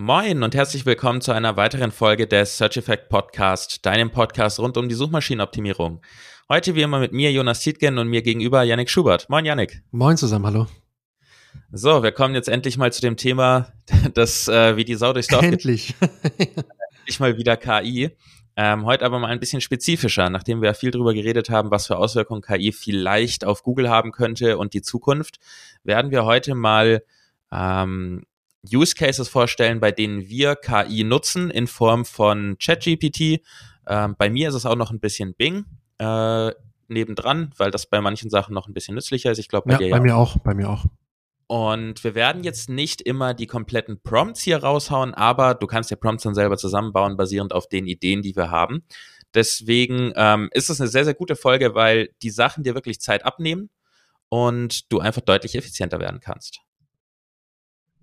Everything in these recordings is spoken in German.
Moin und herzlich willkommen zu einer weiteren Folge des Search Effect Podcast, deinem Podcast rund um die Suchmaschinenoptimierung. Heute wie immer mit mir, Jonas Tietgen und mir gegenüber Yannick Schubert. Moin Yannick. Moin zusammen, hallo. So, wir kommen jetzt endlich mal zu dem Thema, das äh, wie die Sau durchs Dorf Endlich. endlich mal wieder KI. Ähm, heute aber mal ein bisschen spezifischer, nachdem wir viel darüber geredet haben, was für Auswirkungen KI vielleicht auf Google haben könnte und die Zukunft, werden wir heute mal ähm, Use Cases vorstellen, bei denen wir KI nutzen in Form von ChatGPT. Ähm, bei mir ist es auch noch ein bisschen Bing äh, nebendran, weil das bei manchen Sachen noch ein bisschen nützlicher ist. Ich glaube, bei ja, dir bei ja mir auch. Bei mir auch. Und wir werden jetzt nicht immer die kompletten Prompts hier raushauen, aber du kannst ja Prompts dann selber zusammenbauen, basierend auf den Ideen, die wir haben. Deswegen ähm, ist es eine sehr, sehr gute Folge, weil die Sachen dir wirklich Zeit abnehmen und du einfach deutlich effizienter werden kannst.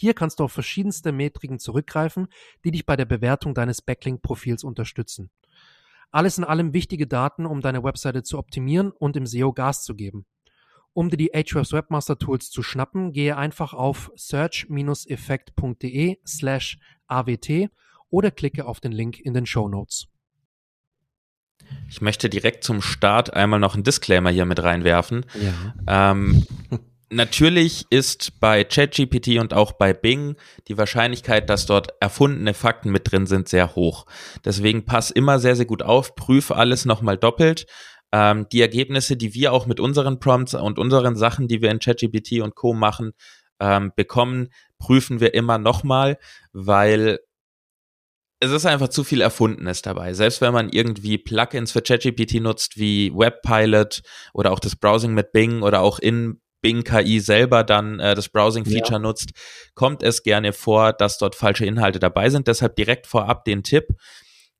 Hier kannst du auf verschiedenste Metriken zurückgreifen, die dich bei der Bewertung deines Backlink-Profils unterstützen. Alles in allem wichtige Daten, um deine Webseite zu optimieren und im SEO Gas zu geben. Um dir die Ahrefs Webmaster Tools zu schnappen, gehe einfach auf search-effekt.de slash awt oder klicke auf den Link in den Show Notes. Ich möchte direkt zum Start einmal noch einen Disclaimer hier mit reinwerfen. Ja. Ähm, Natürlich ist bei ChatGPT und auch bei Bing die Wahrscheinlichkeit, dass dort erfundene Fakten mit drin sind, sehr hoch. Deswegen pass immer sehr, sehr gut auf, prüfe alles nochmal doppelt. Ähm, die Ergebnisse, die wir auch mit unseren Prompts und unseren Sachen, die wir in ChatGPT und Co. machen, ähm, bekommen, prüfen wir immer nochmal, weil es ist einfach zu viel Erfundenes dabei. Selbst wenn man irgendwie Plugins für ChatGPT nutzt, wie Webpilot oder auch das Browsing mit Bing oder auch in Bing KI selber dann äh, das Browsing-Feature ja. nutzt, kommt es gerne vor, dass dort falsche Inhalte dabei sind. Deshalb direkt vorab den Tipp,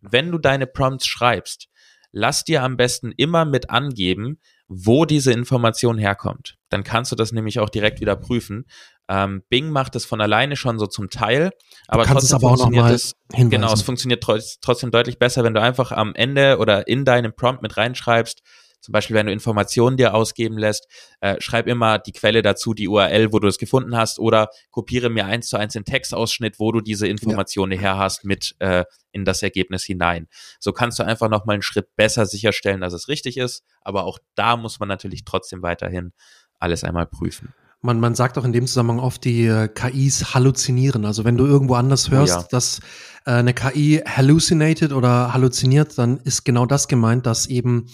wenn du deine Prompts schreibst, lass dir am besten immer mit angeben, wo diese Information herkommt. Dann kannst du das nämlich auch direkt wieder prüfen. Ähm, Bing macht es von alleine schon so zum Teil, aber trotzdem aber funktioniert es. Genau, es funktioniert trotzdem deutlich besser, wenn du einfach am Ende oder in deinem Prompt mit reinschreibst, zum Beispiel, wenn du Informationen dir ausgeben lässt, äh, schreib immer die Quelle dazu, die URL, wo du es gefunden hast, oder kopiere mir eins zu eins den Textausschnitt, wo du diese Informationen ja. her hast, mit äh, in das Ergebnis hinein. So kannst du einfach nochmal einen Schritt besser sicherstellen, dass es richtig ist. Aber auch da muss man natürlich trotzdem weiterhin alles einmal prüfen. Man, man sagt auch in dem Zusammenhang oft, die äh, KIs halluzinieren. Also wenn du irgendwo anders oh hörst, oh ja. dass äh, eine KI hallucinated oder halluziniert, dann ist genau das gemeint, dass eben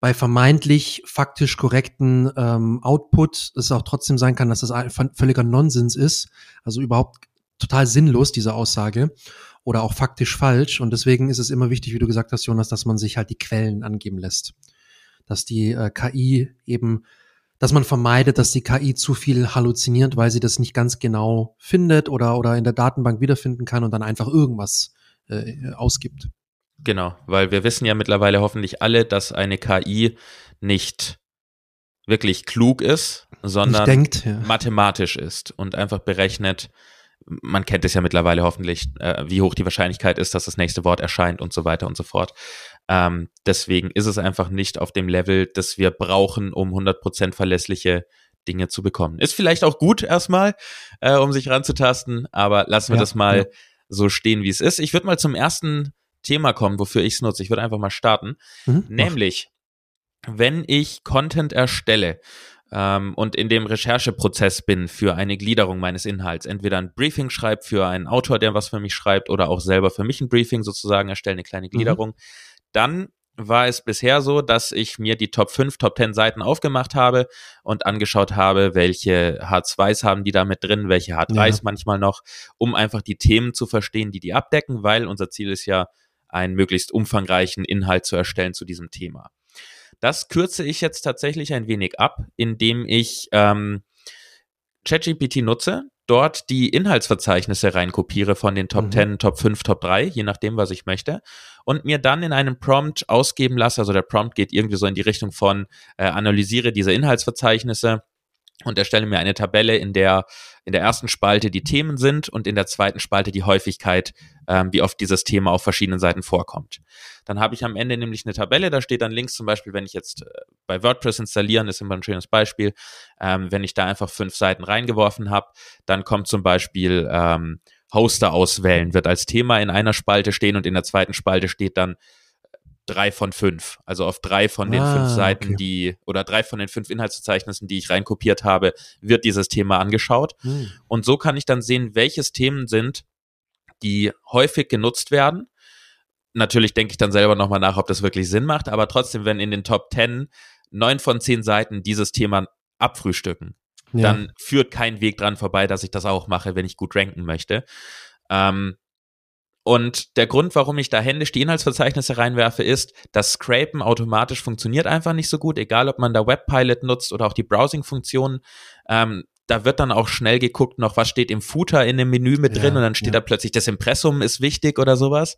bei vermeintlich faktisch korrekten ähm, Output es auch trotzdem sein kann, dass das völliger Nonsens ist, also überhaupt total sinnlos, diese Aussage, oder auch faktisch falsch. Und deswegen ist es immer wichtig, wie du gesagt hast, Jonas, dass man sich halt die Quellen angeben lässt. Dass die äh, KI eben, dass man vermeidet, dass die KI zu viel halluziniert, weil sie das nicht ganz genau findet oder, oder in der Datenbank wiederfinden kann und dann einfach irgendwas äh, ausgibt. Genau, weil wir wissen ja mittlerweile hoffentlich alle, dass eine KI nicht wirklich klug ist, sondern denkt, ja. mathematisch ist und einfach berechnet, man kennt es ja mittlerweile hoffentlich, äh, wie hoch die Wahrscheinlichkeit ist, dass das nächste Wort erscheint und so weiter und so fort. Ähm, deswegen ist es einfach nicht auf dem Level, das wir brauchen, um 100% verlässliche Dinge zu bekommen. Ist vielleicht auch gut erstmal, äh, um sich ranzutasten, aber lassen wir ja, das mal ja. so stehen, wie es ist. Ich würde mal zum ersten Thema kommen, wofür ich es nutze. Ich würde einfach mal starten. Mhm, Nämlich, wenn ich Content erstelle ähm, und in dem Rechercheprozess bin für eine Gliederung meines Inhalts, entweder ein Briefing schreibe für einen Autor, der was für mich schreibt, oder auch selber für mich ein Briefing sozusagen erstelle, eine kleine mhm. Gliederung, mhm. dann war es bisher so, dass ich mir die Top 5, Top 10 Seiten aufgemacht habe und angeschaut habe, welche H2s haben die da mit drin, welche H3s ja. manchmal noch, um einfach die Themen zu verstehen, die die abdecken, weil unser Ziel ist ja, einen möglichst umfangreichen Inhalt zu erstellen zu diesem Thema. Das kürze ich jetzt tatsächlich ein wenig ab, indem ich ähm, ChatGPT nutze dort die Inhaltsverzeichnisse reinkopiere von den Top mhm. 10, Top 5, Top 3, je nachdem, was ich möchte. Und mir dann in einem Prompt ausgeben lasse. Also der Prompt geht irgendwie so in die Richtung von äh, analysiere diese Inhaltsverzeichnisse und erstelle mir eine Tabelle, in der in der ersten Spalte die Themen sind und in der zweiten Spalte die Häufigkeit, ähm, wie oft dieses Thema auf verschiedenen Seiten vorkommt. Dann habe ich am Ende nämlich eine Tabelle, da steht dann links zum Beispiel, wenn ich jetzt äh, bei WordPress installieren, ist immer ein schönes Beispiel, ähm, wenn ich da einfach fünf Seiten reingeworfen habe, dann kommt zum Beispiel ähm, Hoster auswählen, wird als Thema in einer Spalte stehen und in der zweiten Spalte steht dann drei von fünf. Also auf drei von den ah, fünf Seiten, okay. die, oder drei von den fünf Inhaltsverzeichnissen, die ich reinkopiert habe, wird dieses Thema angeschaut. Hm. Und so kann ich dann sehen, welches Themen sind, die häufig genutzt werden. Natürlich denke ich dann selber nochmal nach, ob das wirklich Sinn macht, aber trotzdem, wenn in den Top Ten neun von zehn Seiten dieses Thema abfrühstücken, ja. dann führt kein Weg dran vorbei, dass ich das auch mache, wenn ich gut ranken möchte. Ähm, und der Grund, warum ich da händisch die Inhaltsverzeichnisse reinwerfe, ist, das Scrapen automatisch funktioniert einfach nicht so gut, egal ob man da Webpilot nutzt oder auch die Browsing-Funktion. Ähm, da wird dann auch schnell geguckt, noch was steht im Footer in dem Menü mit drin ja, und dann steht ja. da plötzlich, das Impressum ist wichtig oder sowas.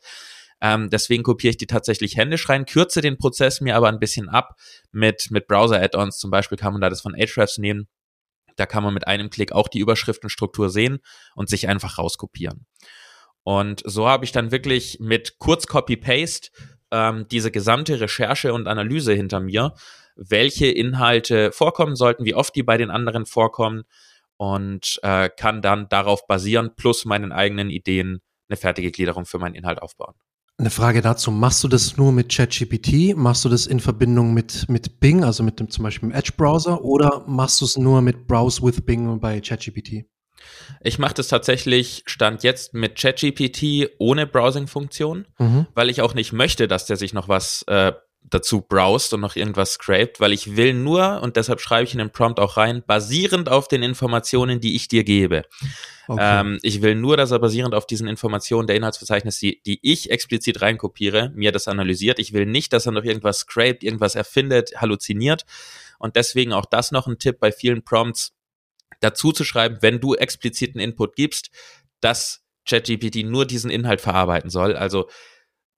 Ähm, deswegen kopiere ich die tatsächlich händisch rein, kürze den Prozess mir aber ein bisschen ab mit, mit Browser-Add-ons. Zum Beispiel kann man da das von Ahrefs nehmen. Da kann man mit einem Klick auch die Überschriftenstruktur sehen und sich einfach rauskopieren. Und so habe ich dann wirklich mit kurz Copy-Paste ähm, diese gesamte Recherche und Analyse hinter mir, welche Inhalte vorkommen sollten, wie oft die bei den anderen vorkommen und äh, kann dann darauf basieren, plus meinen eigenen Ideen eine fertige Gliederung für meinen Inhalt aufbauen. Eine Frage dazu, machst du das nur mit ChatGPT? Machst du das in Verbindung mit, mit Bing, also mit dem zum Beispiel Edge-Browser, oder machst du es nur mit Browse with Bing bei ChatGPT? Ich mache das tatsächlich Stand jetzt mit ChatGPT ohne Browsing-Funktion, mhm. weil ich auch nicht möchte, dass der sich noch was äh, dazu browst und noch irgendwas scrapt, weil ich will nur, und deshalb schreibe ich in den Prompt auch rein, basierend auf den Informationen, die ich dir gebe. Okay. Ähm, ich will nur, dass er basierend auf diesen Informationen der Inhaltsverzeichnis, die, die ich explizit reinkopiere, mir das analysiert. Ich will nicht, dass er noch irgendwas scrapt, irgendwas erfindet, halluziniert. Und deswegen auch das noch ein Tipp bei vielen Prompts dazu zu schreiben, wenn du expliziten Input gibst, dass ChatGPT nur diesen Inhalt verarbeiten soll. Also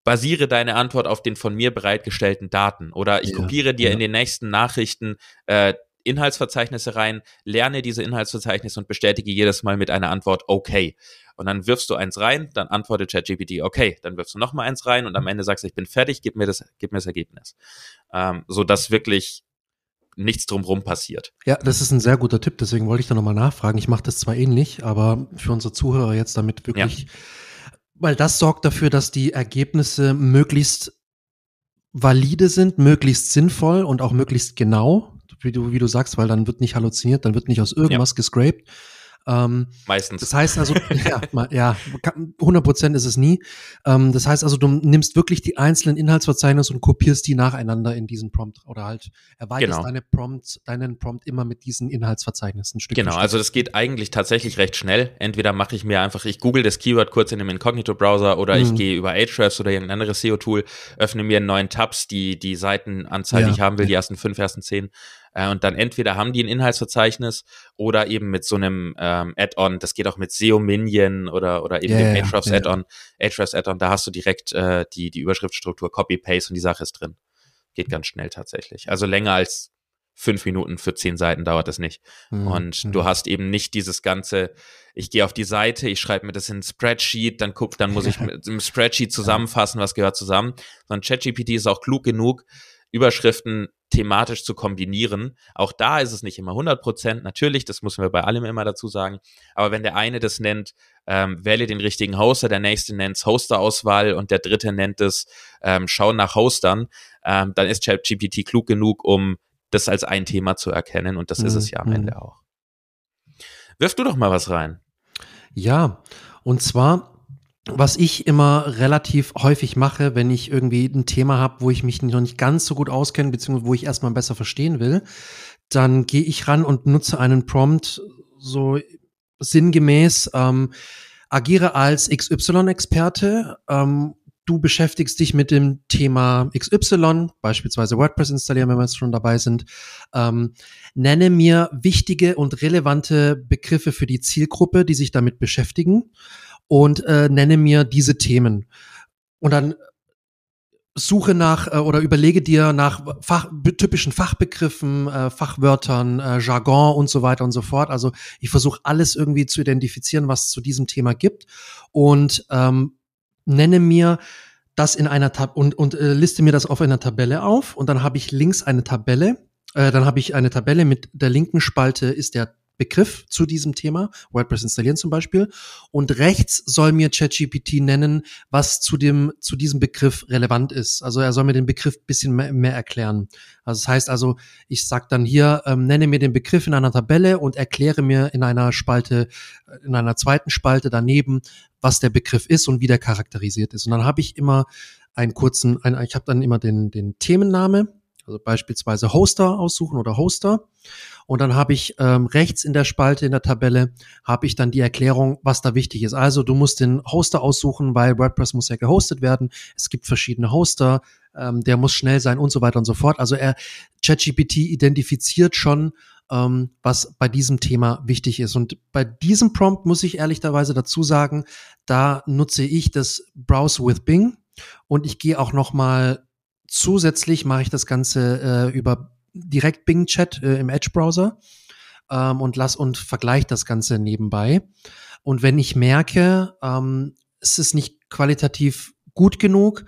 basiere deine Antwort auf den von mir bereitgestellten Daten oder ich ja, kopiere dir ja. in den nächsten Nachrichten äh, Inhaltsverzeichnisse rein, lerne diese Inhaltsverzeichnisse und bestätige jedes Mal mit einer Antwort okay. Und dann wirfst du eins rein, dann antwortet ChatGPT okay, dann wirfst du noch mal eins rein und am Ende sagst du, ich bin fertig, gib mir das, gib mir das Ergebnis. Ähm, so dass wirklich nichts drumherum passiert. Ja, das ist ein sehr guter Tipp, deswegen wollte ich da nochmal nachfragen. Ich mache das zwar ähnlich, aber für unsere Zuhörer jetzt damit wirklich, ja. weil das sorgt dafür, dass die Ergebnisse möglichst valide sind, möglichst sinnvoll und auch möglichst genau, wie du, wie du sagst, weil dann wird nicht halluziniert, dann wird nicht aus irgendwas ja. gescraped, ähm, Meistens. Das heißt also, ja, ja, 100 Prozent ist es nie. Ähm, das heißt also, du nimmst wirklich die einzelnen Inhaltsverzeichnisse und kopierst die nacheinander in diesen Prompt oder halt erweiterst genau. deine Prompt, deinen Prompt immer mit diesen Inhaltsverzeichnissen Stück Genau, also das geht eigentlich tatsächlich recht schnell. Entweder mache ich mir einfach, ich google das Keyword kurz in dem Incognito-Browser oder mhm. ich gehe über Ahrefs oder irgendein anderes SEO-Tool, öffne mir einen neuen Tabs, die, die Seitenanzahl, ja. die ich haben will, die ersten fünf, ersten zehn äh, und dann entweder haben die ein Inhaltsverzeichnis oder eben mit so einem ähm, Add-on, das geht auch mit SEO Minion oder, oder eben yeah, dem Ahrefs yeah. Add-on, Ahrefs Add-on, da hast du direkt äh, die, die Überschriftstruktur, Copy-Paste und die Sache ist drin. Geht ganz schnell tatsächlich. Also länger als fünf Minuten für zehn Seiten dauert das nicht. Mhm. Und mhm. du hast eben nicht dieses ganze, ich gehe auf die Seite, ich schreibe mir das in ein Spreadsheet, dann guck, dann muss ich mit dem Spreadsheet zusammenfassen, was gehört zusammen. Sondern ChatGPT ist auch klug genug, Überschriften thematisch zu kombinieren. Auch da ist es nicht immer 100 Prozent. Natürlich, das müssen wir bei allem immer dazu sagen. Aber wenn der eine das nennt, ähm, wähle den richtigen Hoster, der nächste nennt es Hosterauswahl und der dritte nennt es ähm, Schau nach Hostern, ähm, dann ist ChatGPT klug genug, um das als ein Thema zu erkennen. Und das mhm. ist es ja am mhm. Ende auch. Wirf du doch mal was rein. Ja, und zwar was ich immer relativ häufig mache, wenn ich irgendwie ein Thema habe, wo ich mich noch nicht ganz so gut auskenne, beziehungsweise wo ich erstmal besser verstehen will, dann gehe ich ran und nutze einen Prompt so sinngemäß, ähm, agiere als XY-Experte, ähm, du beschäftigst dich mit dem Thema XY, beispielsweise WordPress installieren, wenn wir jetzt schon dabei sind. Ähm, nenne mir wichtige und relevante Begriffe für die Zielgruppe, die sich damit beschäftigen und äh, nenne mir diese Themen. Und dann suche nach äh, oder überlege dir nach Fach, typischen Fachbegriffen, äh, Fachwörtern, äh, Jargon und so weiter und so fort. Also ich versuche alles irgendwie zu identifizieren, was zu diesem Thema gibt und ähm, nenne mir das in einer Tab und, und äh, liste mir das auf einer Tabelle auf und dann habe ich links eine Tabelle. Äh, dann habe ich eine Tabelle mit der linken Spalte ist der Begriff zu diesem Thema, WordPress installieren zum Beispiel. Und rechts soll mir ChatGPT nennen, was zu dem, zu diesem Begriff relevant ist. Also er soll mir den Begriff bisschen mehr, mehr erklären. Also das heißt also, ich sag dann hier, ähm, nenne mir den Begriff in einer Tabelle und erkläre mir in einer Spalte, äh, in einer zweiten Spalte daneben, was der Begriff ist und wie der charakterisiert ist. Und dann habe ich immer einen kurzen, ein, ich habe dann immer den, den Themenname, also beispielsweise Hoster aussuchen oder Hoster. Und dann habe ich ähm, rechts in der Spalte in der Tabelle habe ich dann die Erklärung, was da wichtig ist. Also du musst den Hoster aussuchen, weil WordPress muss ja gehostet werden. Es gibt verschiedene Hoster, ähm, der muss schnell sein und so weiter und so fort. Also er ChatGPT identifiziert schon, ähm, was bei diesem Thema wichtig ist. Und bei diesem Prompt muss ich ehrlicherweise dazu sagen, da nutze ich das Browse with Bing und ich gehe auch noch mal zusätzlich mache ich das Ganze äh, über direkt Bing Chat äh, im Edge-Browser ähm, und lass und vergleiche das Ganze nebenbei. Und wenn ich merke, ähm, es ist nicht qualitativ gut genug,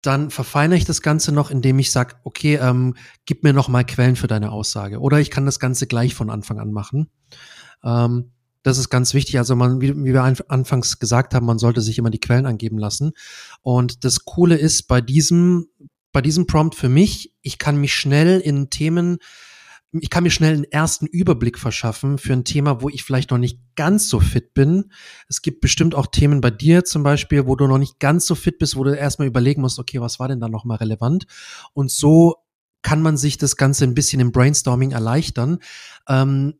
dann verfeinere ich das Ganze noch, indem ich sage, okay, ähm, gib mir noch mal Quellen für deine Aussage. Oder ich kann das Ganze gleich von Anfang an machen. Ähm, das ist ganz wichtig. Also man, wie, wie wir anfangs gesagt haben, man sollte sich immer die Quellen angeben lassen. Und das Coole ist bei diesem bei diesem Prompt für mich, ich kann mich schnell in Themen, ich kann mir schnell einen ersten Überblick verschaffen für ein Thema, wo ich vielleicht noch nicht ganz so fit bin. Es gibt bestimmt auch Themen bei dir zum Beispiel, wo du noch nicht ganz so fit bist, wo du erstmal überlegen musst, okay, was war denn da nochmal relevant? Und so kann man sich das Ganze ein bisschen im Brainstorming erleichtern. Ähm,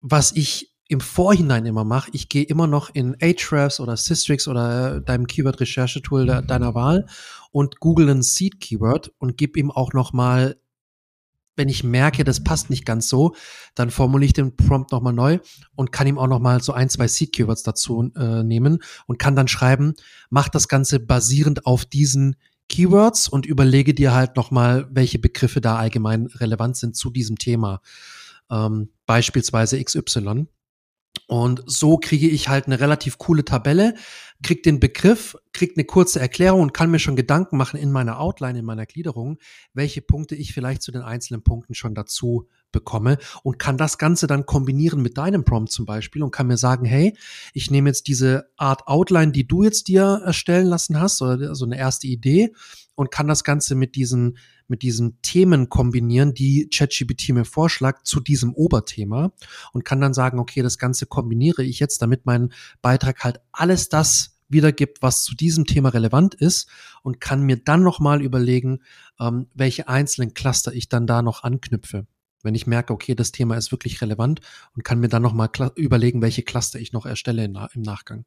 was ich im Vorhinein immer mache, ich gehe immer noch in Ahrefs oder Systrix oder deinem Keyword-Recherchetool de deiner Wahl und google ein Seed-Keyword und gebe ihm auch noch mal, wenn ich merke, das passt nicht ganz so, dann formuliere ich den Prompt noch mal neu und kann ihm auch noch mal so ein, zwei Seed-Keywords dazu äh, nehmen und kann dann schreiben, mach das Ganze basierend auf diesen Keywords und überlege dir halt noch mal, welche Begriffe da allgemein relevant sind zu diesem Thema. Ähm, beispielsweise XY. Und so kriege ich halt eine relativ coole Tabelle, krieg den Begriff, krieg eine kurze Erklärung und kann mir schon Gedanken machen in meiner Outline, in meiner Gliederung, welche Punkte ich vielleicht zu den einzelnen Punkten schon dazu bekomme und kann das Ganze dann kombinieren mit deinem Prompt zum Beispiel und kann mir sagen, hey, ich nehme jetzt diese Art Outline, die du jetzt dir erstellen lassen hast, oder so eine erste Idee und kann das Ganze mit diesen, mit diesen Themen kombinieren, die ChatGPT mir vorschlägt zu diesem Oberthema und kann dann sagen, okay, das Ganze kombiniere ich jetzt, damit mein Beitrag halt alles das wiedergibt, was zu diesem Thema relevant ist und kann mir dann nochmal überlegen, ähm, welche einzelnen Cluster ich dann da noch anknüpfe wenn ich merke, okay, das Thema ist wirklich relevant und kann mir dann nochmal überlegen, welche Cluster ich noch erstelle im Nachgang.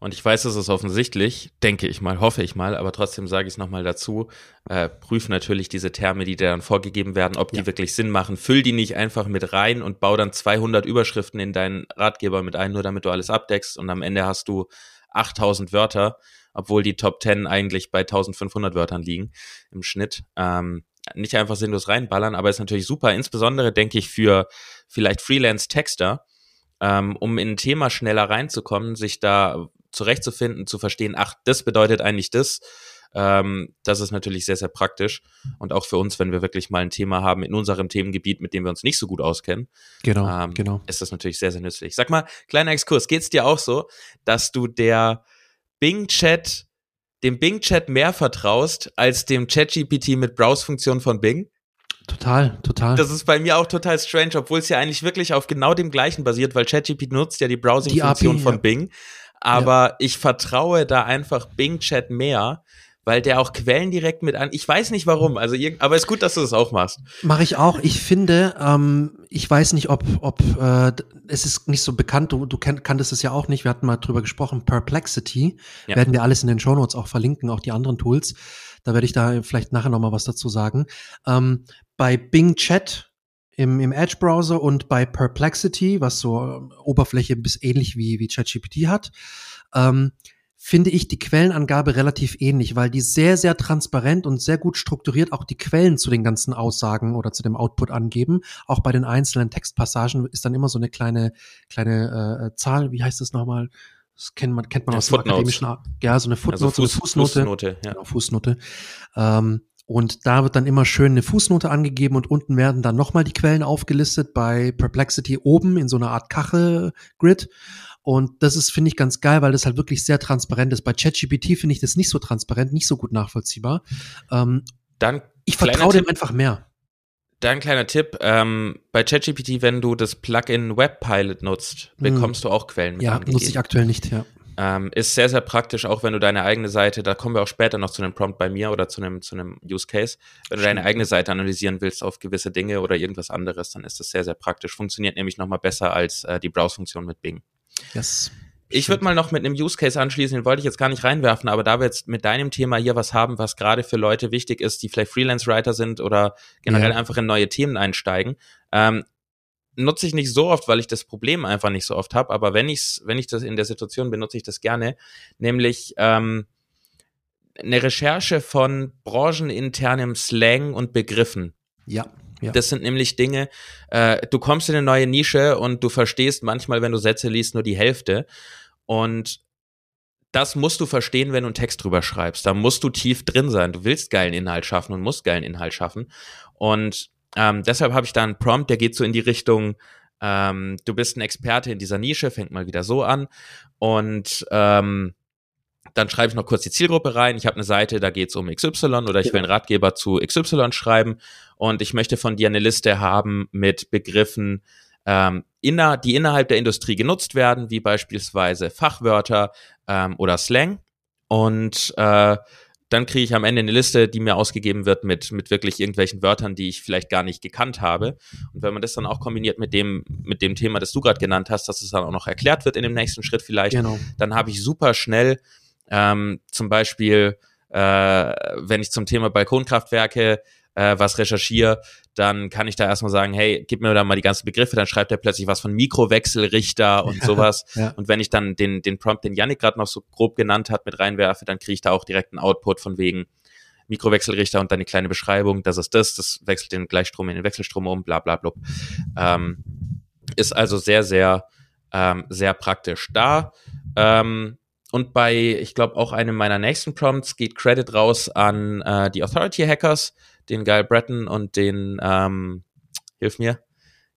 Und ich weiß, es ist offensichtlich, denke ich mal, hoffe ich mal, aber trotzdem sage ich es nochmal dazu. Äh, prüf natürlich diese Terme, die dir dann vorgegeben werden, ob die ja. wirklich Sinn machen. Füll die nicht einfach mit rein und bau dann 200 Überschriften in deinen Ratgeber mit ein, nur damit du alles abdeckst und am Ende hast du 8000 Wörter, obwohl die Top 10 eigentlich bei 1500 Wörtern liegen im Schnitt. Ähm, nicht einfach sinnlos reinballern, aber ist natürlich super, insbesondere denke ich für vielleicht Freelance-Texter, ähm, um in ein Thema schneller reinzukommen, sich da zurechtzufinden, zu verstehen, ach, das bedeutet eigentlich das. Ähm, das ist natürlich sehr, sehr praktisch. Und auch für uns, wenn wir wirklich mal ein Thema haben in unserem Themengebiet, mit dem wir uns nicht so gut auskennen, genau, ähm, genau. ist das natürlich sehr, sehr nützlich. Sag mal, kleiner Exkurs, geht es dir auch so, dass du der Bing-Chat dem Bing-Chat mehr vertraust als dem Chat-GPT mit Browse-Funktion von Bing? Total, total. Das ist bei mir auch total strange, obwohl es ja eigentlich wirklich auf genau dem gleichen basiert, weil ChatGPT nutzt ja die Browsing-Funktion von ja. Bing. Aber ja. ich vertraue da einfach Bing Chat mehr, weil der auch Quellen direkt mit an. Ich weiß nicht warum, also aber ist gut, dass du das auch machst. Mache ich auch. Ich finde, ähm, ich weiß nicht, ob, ob äh, es ist nicht so bekannt, du, du kenn, kanntest es ja auch nicht, wir hatten mal drüber gesprochen, Perplexity, ja. werden wir alles in den Shownotes auch verlinken, auch die anderen Tools. Da werde ich da vielleicht nachher nochmal was dazu sagen. Ähm, bei Bing Chat im, im Edge-Browser und bei Perplexity, was so äh, Oberfläche bis ähnlich wie, wie ChatGPT hat, ähm, finde ich die Quellenangabe relativ ähnlich, weil die sehr, sehr transparent und sehr gut strukturiert auch die Quellen zu den ganzen Aussagen oder zu dem Output angeben. Auch bei den einzelnen Textpassagen ist dann immer so eine kleine, kleine äh, Zahl, wie heißt das nochmal? Das kennt man, kennt man ja, aus dem akademischen, ja, so eine Footnote, also Fuß, eine Fußnote. Fußnote, ja. Genau, Fußnote. Ähm, und da wird dann immer schön eine Fußnote angegeben und unten werden dann nochmal die Quellen aufgelistet bei Perplexity oben in so einer Art Kachel-Grid. Und das ist, finde ich, ganz geil, weil das halt wirklich sehr transparent ist. Bei ChatGPT finde ich das nicht so transparent, nicht so gut nachvollziehbar. Ähm, dann ich vertraue dem einfach mehr. Dann kleiner Tipp, ähm, bei ChatGPT, wenn du das Plugin Webpilot nutzt, hm. bekommst hm. du auch Quellen mit Ja, angegeben. nutze ich aktuell nicht, ja. Ähm, ist sehr, sehr praktisch, auch wenn du deine eigene Seite, da kommen wir auch später noch zu einem Prompt bei mir oder zu einem, zu einem Use Case. Wenn du deine eigene Seite analysieren willst auf gewisse Dinge oder irgendwas anderes, dann ist das sehr, sehr praktisch. Funktioniert nämlich nochmal besser als äh, die Browse-Funktion mit Bing. Yes. Ich würde mal noch mit einem Use Case anschließen, den wollte ich jetzt gar nicht reinwerfen, aber da wir jetzt mit deinem Thema hier was haben, was gerade für Leute wichtig ist, die vielleicht Freelance-Writer sind oder generell ja. einfach in neue Themen einsteigen, ähm, nutze ich nicht so oft, weil ich das Problem einfach nicht so oft habe, aber wenn ich's, wenn ich das in der Situation benutze ich das gerne, nämlich ähm, eine Recherche von brancheninternem Slang und Begriffen. Ja. Ja. Das sind nämlich Dinge, äh, du kommst in eine neue Nische und du verstehst manchmal, wenn du Sätze liest, nur die Hälfte. Und das musst du verstehen, wenn du einen Text drüber schreibst. Da musst du tief drin sein. Du willst geilen Inhalt schaffen und musst geilen Inhalt schaffen. Und ähm, deshalb habe ich da einen Prompt, der geht so in die Richtung, ähm, du bist ein Experte in dieser Nische, fängt mal wieder so an. Und ähm, dann schreibe ich noch kurz die Zielgruppe rein. Ich habe eine Seite, da geht es um XY oder ich will einen Ratgeber zu XY schreiben und ich möchte von dir eine Liste haben mit Begriffen, ähm, inner, die innerhalb der Industrie genutzt werden, wie beispielsweise Fachwörter ähm, oder Slang. Und äh, dann kriege ich am Ende eine Liste, die mir ausgegeben wird mit, mit wirklich irgendwelchen Wörtern, die ich vielleicht gar nicht gekannt habe. Und wenn man das dann auch kombiniert mit dem, mit dem Thema, das du gerade genannt hast, dass es dann auch noch erklärt wird in dem nächsten Schritt vielleicht, genau. dann habe ich super schnell ähm, zum Beispiel, äh, wenn ich zum Thema Balkonkraftwerke äh, was recherchiere, dann kann ich da erstmal sagen, hey, gib mir da mal die ganzen Begriffe, dann schreibt er plötzlich was von Mikrowechselrichter und sowas. ja. Und wenn ich dann den, den Prompt, den Yannick gerade noch so grob genannt hat, mit reinwerfe, dann kriege ich da auch direkt einen Output von wegen Mikrowechselrichter und dann eine kleine Beschreibung, das ist das, das wechselt den Gleichstrom in den Wechselstrom um, bla bla bla. Ähm, ist also sehr, sehr, ähm, sehr praktisch. Da ähm, und bei, ich glaube, auch einem meiner nächsten Prompts geht Credit raus an äh, die Authority Hackers, den Guy Breton und den, ähm, hilf mir,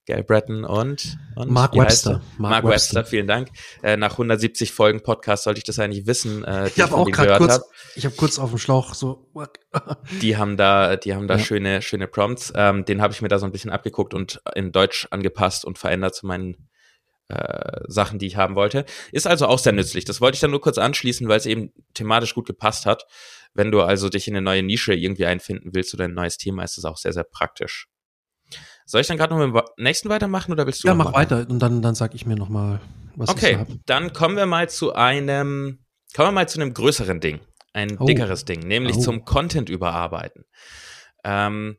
Guy Breton und, und Mark Webster. Mark, Mark Webster. Webster. vielen Dank. Äh, nach 170 Folgen Podcast sollte ich das eigentlich wissen. Äh, ich habe auch gerade kurz, hab. ich habe kurz auf dem Schlauch so. die haben da, die haben da ja. schöne, schöne Prompts. Ähm, den habe ich mir da so ein bisschen abgeguckt und in Deutsch angepasst und verändert zu meinen äh, Sachen, die ich haben wollte. Ist also auch sehr nützlich. Das wollte ich dann nur kurz anschließen, weil es eben thematisch gut gepasst hat. Wenn du also dich in eine neue Nische irgendwie einfinden willst oder ein neues Thema, ist das auch sehr, sehr praktisch. Soll ich dann gerade noch mit dem nächsten weitermachen oder willst du? Ja, mach weiter und dann, dann sag ich mir noch mal, was okay, ich Okay, dann kommen wir mal zu einem, kommen wir mal zu einem größeren Ding. Ein oh. dickeres Ding, nämlich oh. zum Content überarbeiten. Ähm,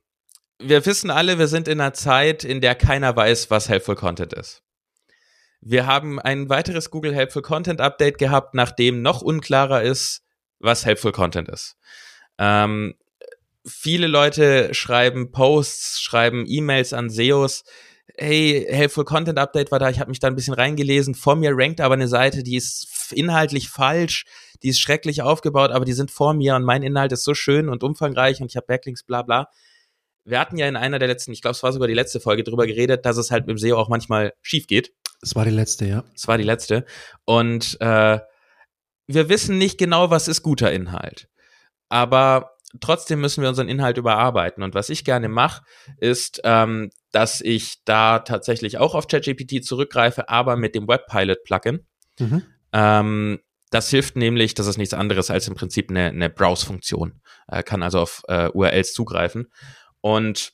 wir wissen alle, wir sind in einer Zeit, in der keiner weiß, was Helpful Content ist. Wir haben ein weiteres Google Helpful Content Update gehabt, nachdem noch unklarer ist, was Helpful Content ist. Ähm, viele Leute schreiben Posts, schreiben E-Mails an SEOs. Hey, Helpful Content Update war da, ich habe mich da ein bisschen reingelesen. Vor mir rankt aber eine Seite, die ist inhaltlich falsch, die ist schrecklich aufgebaut, aber die sind vor mir und mein Inhalt ist so schön und umfangreich und ich habe Backlinks, bla bla. Wir hatten ja in einer der letzten, ich glaube, es war sogar die letzte Folge drüber geredet, dass es halt mit dem SEO auch manchmal schief geht. Es war die letzte, ja. Es war die letzte. Und äh, wir wissen nicht genau, was ist guter Inhalt. Aber trotzdem müssen wir unseren Inhalt überarbeiten. Und was ich gerne mache, ist, ähm, dass ich da tatsächlich auch auf ChatGPT zurückgreife, aber mit dem Webpilot-Plugin. Mhm. Ähm, das hilft nämlich, das ist nichts anderes als im Prinzip eine, eine Browse-Funktion. Äh, kann also auf äh, URLs zugreifen. Und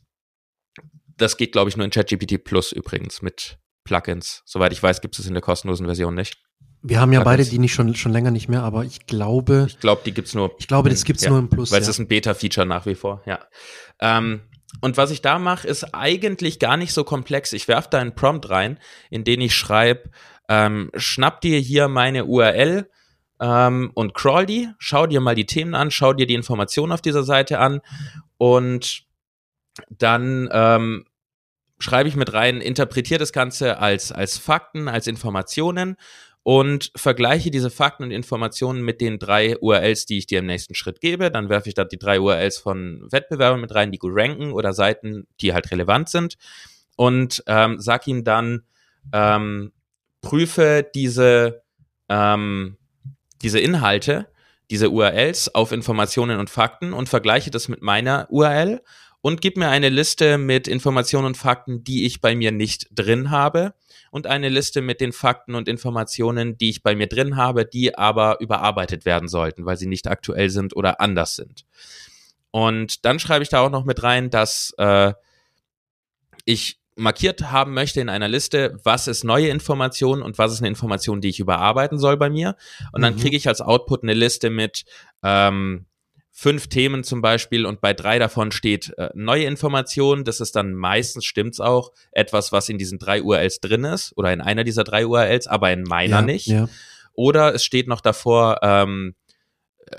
das geht, glaube ich, nur in ChatGPT Plus übrigens mit Plugins. Soweit ich weiß, gibt es in der kostenlosen Version nicht. Wir haben ja Plugins. beide die nicht schon, schon länger nicht mehr, aber ich glaube. Ich glaube, die gibt's nur. Ich glaube, das gibt's ja, nur im Plus. Weil ja. es ist ein Beta-Feature nach wie vor, ja. Ähm, und was ich da mache, ist eigentlich gar nicht so komplex. Ich werfe da einen Prompt rein, in den ich schreibe, ähm, schnapp dir hier meine URL ähm, und crawl die, schau dir mal die Themen an, schau dir die Informationen auf dieser Seite an und dann ähm, schreibe ich mit rein, interpretiere das Ganze als, als Fakten, als Informationen und vergleiche diese Fakten und Informationen mit den drei URLs, die ich dir im nächsten Schritt gebe. Dann werfe ich da die drei URLs von Wettbewerbern mit rein, die gut ranken oder Seiten, die halt relevant sind und ähm, sag ihm dann, ähm, prüfe diese, ähm, diese Inhalte, diese URLs auf Informationen und Fakten und vergleiche das mit meiner URL und gib mir eine Liste mit Informationen und Fakten, die ich bei mir nicht drin habe und eine Liste mit den Fakten und Informationen, die ich bei mir drin habe, die aber überarbeitet werden sollten, weil sie nicht aktuell sind oder anders sind. Und dann schreibe ich da auch noch mit rein, dass äh, ich markiert haben möchte in einer Liste, was ist neue Information und was ist eine Information, die ich überarbeiten soll bei mir. Und dann mhm. kriege ich als Output eine Liste mit ähm, fünf Themen zum Beispiel und bei drei davon steht äh, neue Informationen. Das ist dann meistens, stimmt's auch, etwas, was in diesen drei URLs drin ist oder in einer dieser drei URLs, aber in meiner ja, nicht. Ja. Oder es steht noch davor, ähm,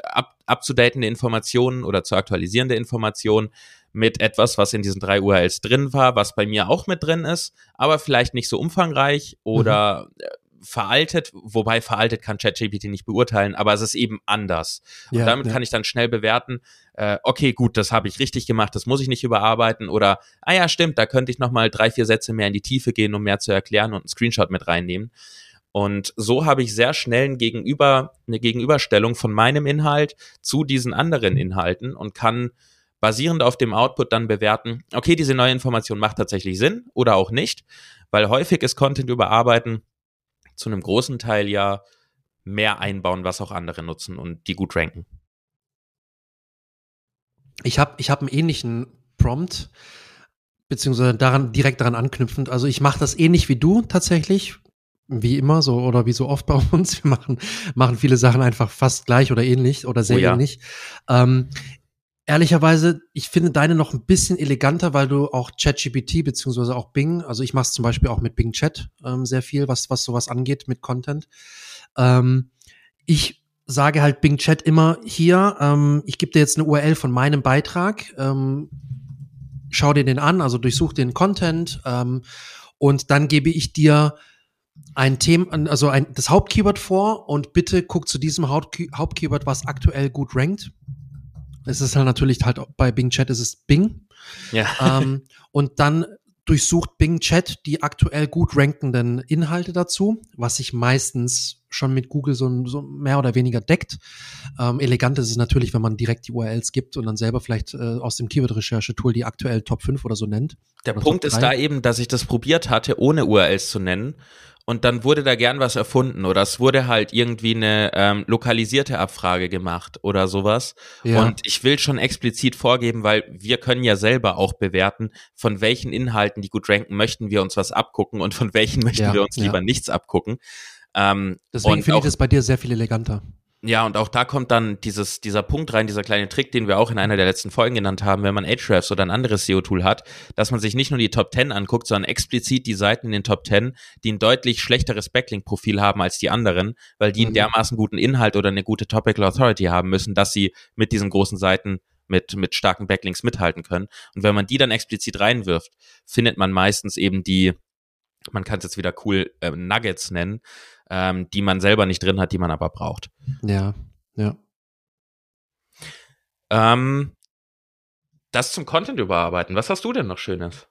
up, abzudatende Informationen oder zu aktualisierende Informationen mit etwas, was in diesen drei URLs drin war, was bei mir auch mit drin ist, aber vielleicht nicht so umfangreich oder mhm veraltet, wobei veraltet kann ChatGPT nicht beurteilen, aber es ist eben anders. Und ja, damit ja. kann ich dann schnell bewerten, äh, okay, gut, das habe ich richtig gemacht, das muss ich nicht überarbeiten oder, ah ja, stimmt, da könnte ich nochmal drei, vier Sätze mehr in die Tiefe gehen, um mehr zu erklären und einen Screenshot mit reinnehmen. Und so habe ich sehr schnell ein Gegenüber, eine Gegenüberstellung von meinem Inhalt zu diesen anderen Inhalten und kann basierend auf dem Output dann bewerten, okay, diese neue Information macht tatsächlich Sinn oder auch nicht, weil häufig ist Content überarbeiten zu einem großen Teil ja mehr einbauen, was auch andere nutzen und die gut ranken. Ich habe ich hab einen ähnlichen Prompt, beziehungsweise daran, direkt daran anknüpfend. Also ich mache das ähnlich wie du tatsächlich, wie immer so oder wie so oft bei uns. Wir machen, machen viele Sachen einfach fast gleich oder ähnlich oder sehr oh ja. ähnlich. Ähm, Ehrlicherweise, ich finde deine noch ein bisschen eleganter, weil du auch ChatGPT beziehungsweise auch Bing, also ich mache es zum Beispiel auch mit Bing Chat ähm, sehr viel, was, was sowas angeht mit Content. Ähm, ich sage halt Bing Chat immer hier, ähm, ich gebe dir jetzt eine URL von meinem Beitrag, ähm, schau dir den an, also durchsuch den Content ähm, und dann gebe ich dir ein Thema, also ein, das Hauptkeyword vor und bitte guck zu diesem Hauptkeyword, was aktuell gut rankt. Es ist halt natürlich halt bei Bing Chat ist es Bing. Ja. Ähm, und dann durchsucht Bing Chat die aktuell gut rankenden Inhalte dazu, was sich meistens schon mit Google so, so mehr oder weniger deckt. Ähm, elegant ist es natürlich, wenn man direkt die URLs gibt und dann selber vielleicht äh, aus dem Keyword-Recherche-Tool die aktuell Top 5 oder so nennt. Der Punkt ist da eben, dass ich das probiert hatte, ohne URLs zu nennen und dann wurde da gern was erfunden oder es wurde halt irgendwie eine ähm, lokalisierte Abfrage gemacht oder sowas. Ja. Und ich will schon explizit vorgeben, weil wir können ja selber auch bewerten, von welchen Inhalten, die gut ranken, möchten wir uns was abgucken und von welchen möchten ja, wir uns lieber ja. nichts abgucken. Ähm, Deswegen finde ich das bei dir sehr viel eleganter. Ja, und auch da kommt dann dieses, dieser Punkt rein, dieser kleine Trick, den wir auch in einer der letzten Folgen genannt haben, wenn man Ahrefs oder ein anderes SEO-Tool hat, dass man sich nicht nur die Top 10 anguckt, sondern explizit die Seiten in den Top 10, die ein deutlich schlechteres Backlink-Profil haben als die anderen, weil die mhm. einen dermaßen guten Inhalt oder eine gute Topical Authority haben müssen, dass sie mit diesen großen Seiten mit, mit starken Backlinks mithalten können. Und wenn man die dann explizit reinwirft, findet man meistens eben die, man kann es jetzt wieder cool äh, Nuggets nennen, ähm, die man selber nicht drin hat, die man aber braucht. Ja, ja. Ähm, das zum Content überarbeiten. Was hast du denn noch Schönes?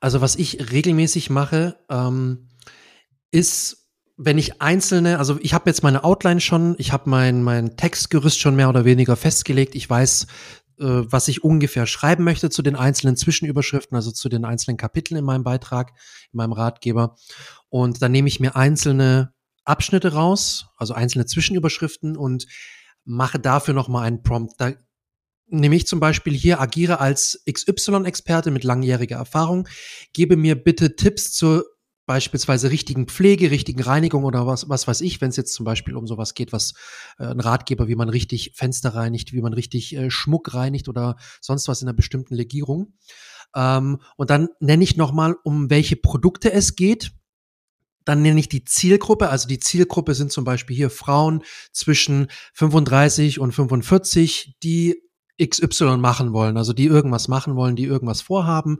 Also was ich regelmäßig mache, ähm, ist, wenn ich einzelne, also ich habe jetzt meine Outline schon, ich habe mein, mein Textgerüst schon mehr oder weniger festgelegt. Ich weiß, was ich ungefähr schreiben möchte zu den einzelnen Zwischenüberschriften, also zu den einzelnen Kapiteln in meinem Beitrag, in meinem Ratgeber. Und dann nehme ich mir einzelne Abschnitte raus, also einzelne Zwischenüberschriften und mache dafür nochmal einen Prompt. Da nehme ich zum Beispiel hier, agiere als XY-Experte mit langjähriger Erfahrung, gebe mir bitte Tipps zur beispielsweise richtigen Pflege, richtigen Reinigung oder was, was weiß ich, wenn es jetzt zum Beispiel um sowas geht, was äh, ein Ratgeber, wie man richtig Fenster reinigt, wie man richtig äh, Schmuck reinigt oder sonst was in einer bestimmten Legierung. Ähm, und dann nenne ich nochmal, um welche Produkte es geht. Dann nenne ich die Zielgruppe. Also die Zielgruppe sind zum Beispiel hier Frauen zwischen 35 und 45, die XY machen wollen, also die irgendwas machen wollen, die irgendwas vorhaben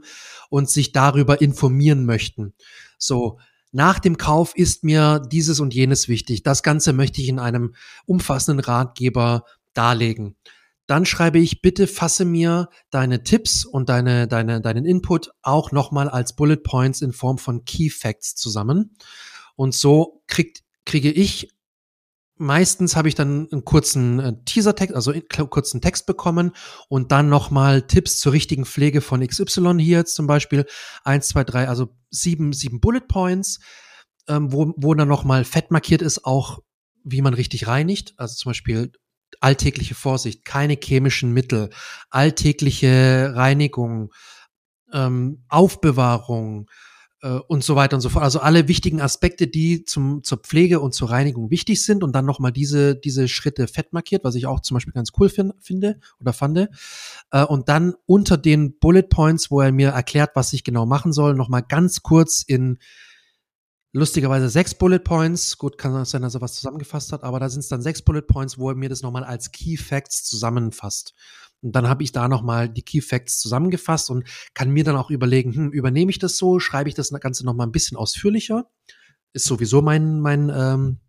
und sich darüber informieren möchten. So, nach dem Kauf ist mir dieses und jenes wichtig. Das Ganze möchte ich in einem umfassenden Ratgeber darlegen. Dann schreibe ich, bitte fasse mir deine Tipps und deine, deine, deinen Input auch nochmal als Bullet Points in Form von Key Facts zusammen. Und so kriegt, kriege ich meistens habe ich dann einen kurzen äh, Teaser-Text, also einen kurzen Text bekommen und dann nochmal Tipps zur richtigen Pflege von XY hier zum Beispiel eins, zwei, drei, also sieben, sieben Bullet Points, ähm, wo, wo dann nochmal fett markiert ist, auch wie man richtig reinigt. Also zum Beispiel alltägliche Vorsicht, keine chemischen Mittel, alltägliche Reinigung, ähm, Aufbewahrung, und so weiter und so fort. Also alle wichtigen Aspekte, die zum, zur Pflege und zur Reinigung wichtig sind und dann nochmal diese, diese Schritte fett markiert, was ich auch zum Beispiel ganz cool find, finde oder fand. Äh, und dann unter den Bullet Points, wo er mir erklärt, was ich genau machen soll, nochmal ganz kurz in lustigerweise sechs Bullet Points. Gut, kann sein, dass er was zusammengefasst hat, aber da sind es dann sechs Bullet Points, wo er mir das nochmal als Key Facts zusammenfasst. Und dann habe ich da nochmal die Key Facts zusammengefasst und kann mir dann auch überlegen, hm, übernehme ich das so, schreibe ich das Ganze nochmal ein bisschen ausführlicher. Ist sowieso mein, mein, ähm,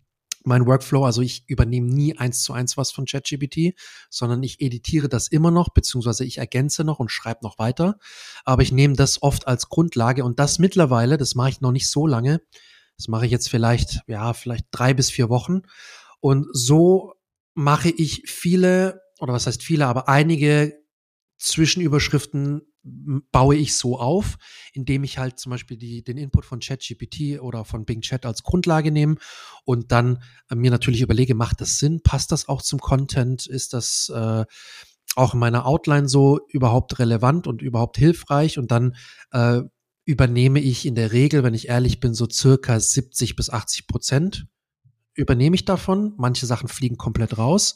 mein Workflow. Also ich übernehme nie eins zu eins was von ChatGPT, sondern ich editiere das immer noch, beziehungsweise ich ergänze noch und schreibe noch weiter. Aber ich nehme das oft als Grundlage und das mittlerweile, das mache ich noch nicht so lange. Das mache ich jetzt vielleicht, ja, vielleicht drei bis vier Wochen. Und so mache ich viele oder was heißt viele, aber einige Zwischenüberschriften baue ich so auf, indem ich halt zum Beispiel die, den Input von ChatGPT oder von Bing Chat als Grundlage nehme und dann äh, mir natürlich überlege, macht das Sinn? Passt das auch zum Content? Ist das äh, auch in meiner Outline so überhaupt relevant und überhaupt hilfreich? Und dann äh, übernehme ich in der Regel, wenn ich ehrlich bin, so circa 70 bis 80 Prozent übernehme ich davon. Manche Sachen fliegen komplett raus.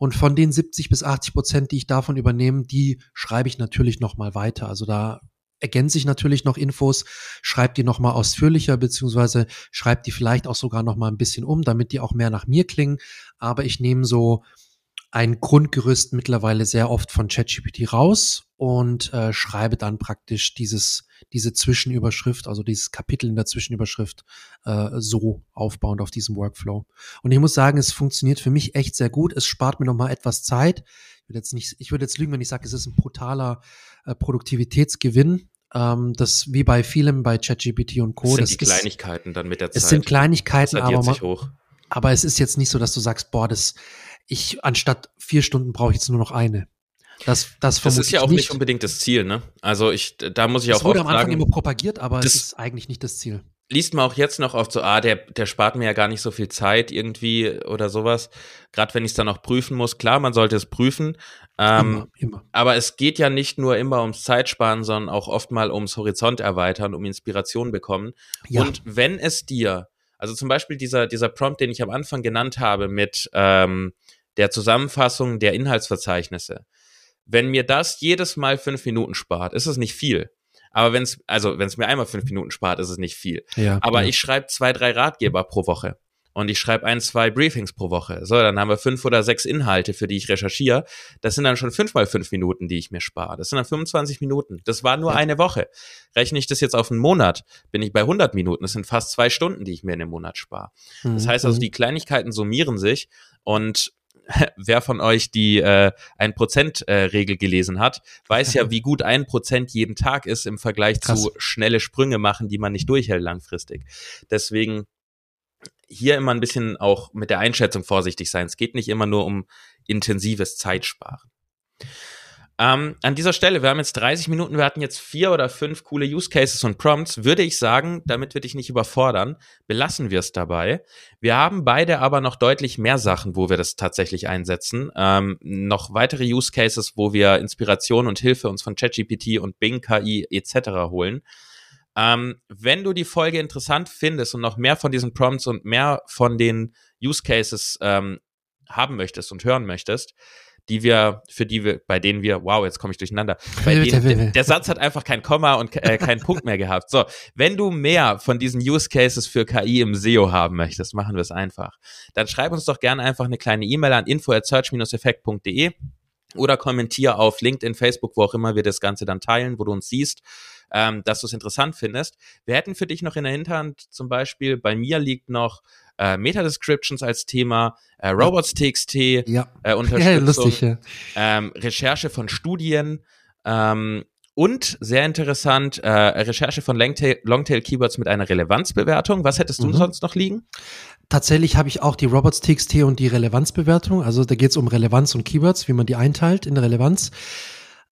Und von den 70 bis 80 Prozent, die ich davon übernehme, die schreibe ich natürlich nochmal weiter. Also da ergänze ich natürlich noch Infos, schreibe die nochmal ausführlicher, beziehungsweise schreibe die vielleicht auch sogar nochmal ein bisschen um, damit die auch mehr nach mir klingen. Aber ich nehme so ein Grundgerüst mittlerweile sehr oft von ChatGPT raus und äh, schreibe dann praktisch dieses, diese Zwischenüberschrift, also dieses Kapitel in der Zwischenüberschrift äh, so aufbauend auf diesem Workflow. Und ich muss sagen, es funktioniert für mich echt sehr gut. Es spart mir nochmal etwas Zeit. Ich würde jetzt nicht, ich würde jetzt lügen, wenn ich sage, es ist ein brutaler äh, Produktivitätsgewinn. Ähm, das wie bei vielem bei ChatGPT und Co. Das sind das die Kleinigkeiten dann mit der Zeit. Es sind Kleinigkeiten, aber, man, aber es ist jetzt nicht so, dass du sagst, boah, das ich anstatt vier Stunden brauche ich jetzt nur noch eine. Das, das, das ist ja auch nicht. nicht unbedingt das Ziel, ne? Also ich, da muss ich das auch. Das wurde am Anfang sagen, immer propagiert, aber es ist eigentlich nicht das Ziel. Liest man auch jetzt noch oft so, ah, der, der spart mir ja gar nicht so viel Zeit irgendwie oder sowas. Gerade wenn ich es dann auch prüfen muss. Klar, man sollte es prüfen. Ähm, immer, immer. Aber es geht ja nicht nur immer ums Zeitsparen, sondern auch oft mal ums Horizont erweitern, um Inspiration bekommen. Ja. Und wenn es dir, also zum Beispiel dieser, dieser Prompt, den ich am Anfang genannt habe mit, ähm, der Zusammenfassung der Inhaltsverzeichnisse. Wenn mir das jedes Mal fünf Minuten spart, ist es nicht viel. Aber wenn es, also wenn es mir einmal fünf Minuten spart, ist es nicht viel. Ja, Aber ja. ich schreibe zwei, drei Ratgeber pro Woche. Und ich schreibe ein, zwei Briefings pro Woche. So, dann haben wir fünf oder sechs Inhalte, für die ich recherchiere. Das sind dann schon fünf mal fünf Minuten, die ich mir spare. Das sind dann 25 Minuten. Das war nur eine Woche. Rechne ich das jetzt auf einen Monat, bin ich bei 100 Minuten. Das sind fast zwei Stunden, die ich mir in einem Monat spare. Das mhm. heißt also, mhm. die Kleinigkeiten summieren sich und wer von euch die äh, 1%-Regel äh, gelesen hat, weiß ja, wie gut ein Prozent jeden Tag ist im Vergleich Krass. zu schnelle Sprünge machen, die man nicht durchhält langfristig. Deswegen hier immer ein bisschen auch mit der Einschätzung vorsichtig sein. Es geht nicht immer nur um intensives Zeitsparen. Ähm, an dieser Stelle, wir haben jetzt 30 Minuten, wir hatten jetzt vier oder fünf coole Use Cases und Prompts, würde ich sagen, damit wir dich nicht überfordern, belassen wir es dabei. Wir haben beide aber noch deutlich mehr Sachen, wo wir das tatsächlich einsetzen. Ähm, noch weitere Use Cases, wo wir Inspiration und Hilfe uns von ChatGPT und Bing KI etc. holen. Ähm, wenn du die Folge interessant findest und noch mehr von diesen Prompts und mehr von den Use Cases ähm, haben möchtest und hören möchtest, die wir, für die wir, bei denen wir, wow, jetzt komme ich durcheinander. Bei denen, der, der, Satz hat einfach kein Komma und äh, keinen Punkt mehr gehabt. So, wenn du mehr von diesen Use Cases für KI im SEO haben möchtest, machen wir es einfach. Dann schreib uns doch gerne einfach eine kleine E-Mail an info at search-effekt.de oder kommentier auf LinkedIn, Facebook, wo auch immer wir das Ganze dann teilen, wo du uns siehst, ähm, dass du es interessant findest. Wir hätten für dich noch in der Hinterhand zum Beispiel, bei mir liegt noch äh, Meta-Descriptions als Thema, äh, Robots.txt, ja. äh, Unterstützung, ja, lustig, ja. Ähm, Recherche von Studien, ähm, und sehr interessant, äh, Recherche von Longtail, Longtail Keywords mit einer Relevanzbewertung. Was hättest du mhm. sonst noch liegen? Tatsächlich habe ich auch die Robots.txt und die Relevanzbewertung. Also da geht es um Relevanz und Keywords, wie man die einteilt in der Relevanz.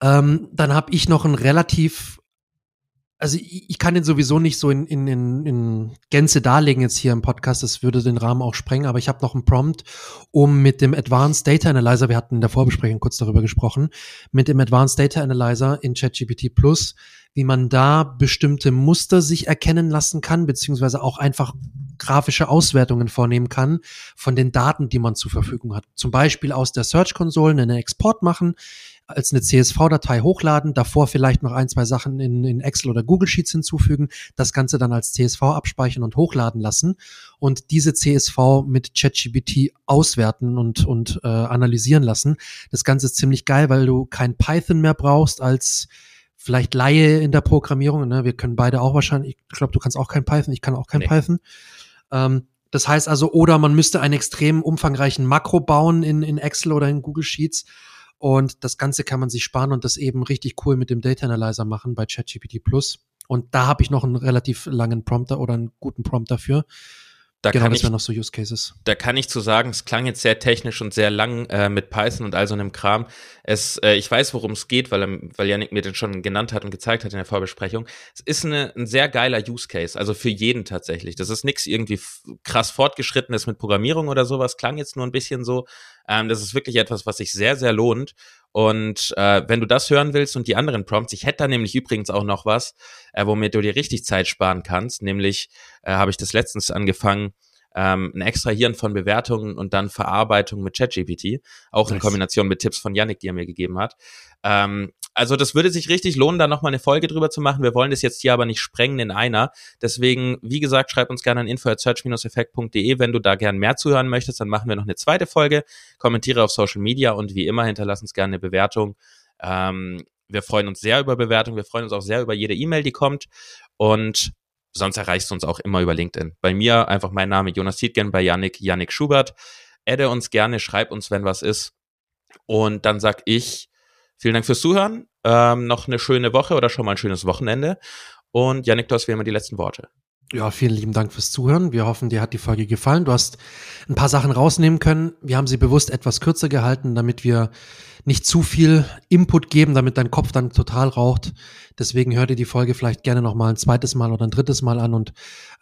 Ähm, dann habe ich noch ein relativ also ich, ich kann den sowieso nicht so in, in, in, in Gänze darlegen jetzt hier im Podcast, das würde den Rahmen auch sprengen, aber ich habe noch einen Prompt, um mit dem Advanced Data Analyzer, wir hatten in der Vorbesprechung kurz darüber gesprochen, mit dem Advanced Data Analyzer in ChatGPT Plus, wie man da bestimmte Muster sich erkennen lassen kann, beziehungsweise auch einfach grafische Auswertungen vornehmen kann von den Daten, die man zur Verfügung hat. Zum Beispiel aus der Search Console einen Export machen, als eine CSV-Datei hochladen, davor vielleicht noch ein, zwei Sachen in, in Excel oder Google Sheets hinzufügen, das Ganze dann als CSV abspeichern und hochladen lassen und diese CSV mit ChatGPT auswerten und, und äh, analysieren lassen. Das Ganze ist ziemlich geil, weil du kein Python mehr brauchst als vielleicht Laie in der Programmierung. Ne? Wir können beide auch wahrscheinlich, ich glaube, du kannst auch kein Python, ich kann auch kein nee. Python. Ähm, das heißt also, oder man müsste einen extrem umfangreichen Makro bauen in, in Excel oder in Google Sheets und das Ganze kann man sich sparen und das eben richtig cool mit dem Data Analyzer machen bei ChatGPT Plus. Und da habe ich noch einen relativ langen Prompter oder einen guten Prompt dafür. Da genau, das wären noch so Use Cases. Da kann ich zu sagen, es klang jetzt sehr technisch und sehr lang äh, mit Python und all so einem Kram. Es, äh, ich weiß, worum es geht, weil, weil Yannick mir den schon genannt hat und gezeigt hat in der Vorbesprechung. Es ist eine, ein sehr geiler Use Case, also für jeden tatsächlich. Das ist nichts irgendwie krass fortgeschrittenes mit Programmierung oder sowas. Klang jetzt nur ein bisschen so. Ähm, das ist wirklich etwas, was sich sehr, sehr lohnt. Und äh, wenn du das hören willst und die anderen Prompts, ich hätte da nämlich übrigens auch noch was, äh, womit du dir richtig Zeit sparen kannst. Nämlich äh, habe ich das letztens angefangen, ähm, ein Extrahieren von Bewertungen und dann Verarbeitung mit ChatGPT, auch nice. in Kombination mit Tipps von Yannick, die er mir gegeben hat. Ähm, also das würde sich richtig lohnen, da nochmal eine Folge drüber zu machen. Wir wollen das jetzt hier aber nicht sprengen in einer. Deswegen, wie gesagt, schreib uns gerne an info at search-effekt.de, wenn du da gern mehr zuhören möchtest. Dann machen wir noch eine zweite Folge. Kommentiere auf Social Media und wie immer hinterlass uns gerne eine Bewertung. Ähm, wir freuen uns sehr über Bewertungen. Wir freuen uns auch sehr über jede E-Mail, die kommt. Und sonst erreichst du uns auch immer über LinkedIn. Bei mir einfach mein Name Jonas Tietgen, bei Yannick Yannick Schubert. Adde uns gerne, schreib uns, wenn was ist. Und dann sag ich vielen Dank fürs Zuhören. Ähm, noch eine schöne Woche oder schon mal ein schönes Wochenende. Und Yannick, du hast wie immer die letzten Worte. Ja, vielen lieben Dank fürs Zuhören. Wir hoffen, dir hat die Folge gefallen. Du hast ein paar Sachen rausnehmen können. Wir haben sie bewusst etwas kürzer gehalten, damit wir nicht zu viel Input geben, damit dein Kopf dann total raucht. Deswegen hör dir die Folge vielleicht gerne noch mal ein zweites Mal oder ein drittes Mal an und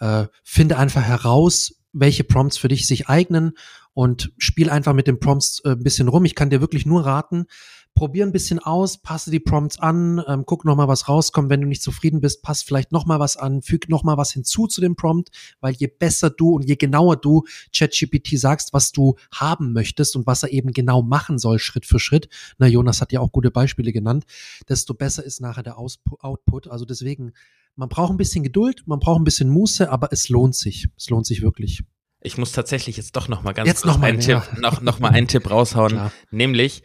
äh, finde einfach heraus, welche Prompts für dich sich eignen und spiel einfach mit den Prompts äh, ein bisschen rum. Ich kann dir wirklich nur raten, probier ein bisschen aus, passe die Prompts an, ähm, guck noch mal, was rauskommt. Wenn du nicht zufrieden bist, pass vielleicht noch mal was an, füg noch mal was hinzu zu dem Prompt, weil je besser du und je genauer du ChatGPT sagst, was du haben möchtest und was er eben genau machen soll, Schritt für Schritt, na, Jonas hat ja auch gute Beispiele genannt, desto besser ist nachher der Output. Also deswegen, man braucht ein bisschen Geduld, man braucht ein bisschen Muße, aber es lohnt sich. Es lohnt sich wirklich. Ich muss tatsächlich jetzt doch noch mal ganz jetzt kurz noch mal, einen, ja. Tipp, noch, noch mal einen Tipp raushauen, Klar. nämlich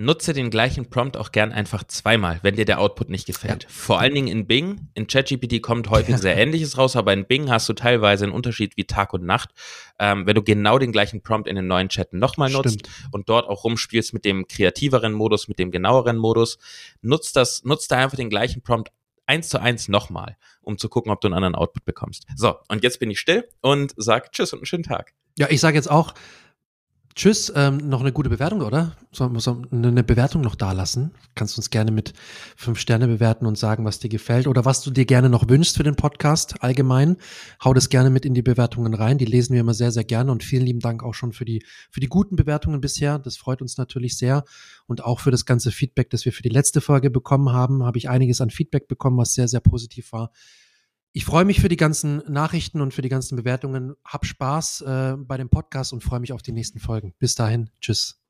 nutze den gleichen Prompt auch gern einfach zweimal, wenn dir der Output nicht gefällt. Ja. Vor allen Dingen in Bing. In ChatGPT kommt häufig sehr Ähnliches raus, aber in Bing hast du teilweise einen Unterschied wie Tag und Nacht. Ähm, wenn du genau den gleichen Prompt in den neuen Chat nochmal nutzt und dort auch rumspielst mit dem kreativeren Modus, mit dem genaueren Modus, nutzt das, nutzt da einfach den gleichen Prompt eins zu eins nochmal, um zu gucken, ob du einen anderen Output bekommst. So, und jetzt bin ich still und sag Tschüss und einen schönen Tag. Ja, ich sage jetzt auch, Tschüss, ähm, noch eine gute Bewertung, oder? Sollen wir so eine Bewertung noch da lassen? Kannst uns gerne mit fünf Sterne bewerten und sagen, was dir gefällt oder was du dir gerne noch wünschst für den Podcast allgemein. Hau das gerne mit in die Bewertungen rein. Die lesen wir immer sehr, sehr gerne und vielen lieben Dank auch schon für die, für die guten Bewertungen bisher. Das freut uns natürlich sehr und auch für das ganze Feedback, das wir für die letzte Folge bekommen haben. Habe ich einiges an Feedback bekommen, was sehr, sehr positiv war. Ich freue mich für die ganzen Nachrichten und für die ganzen Bewertungen. Hab Spaß äh, bei dem Podcast und freue mich auf die nächsten Folgen. Bis dahin, tschüss.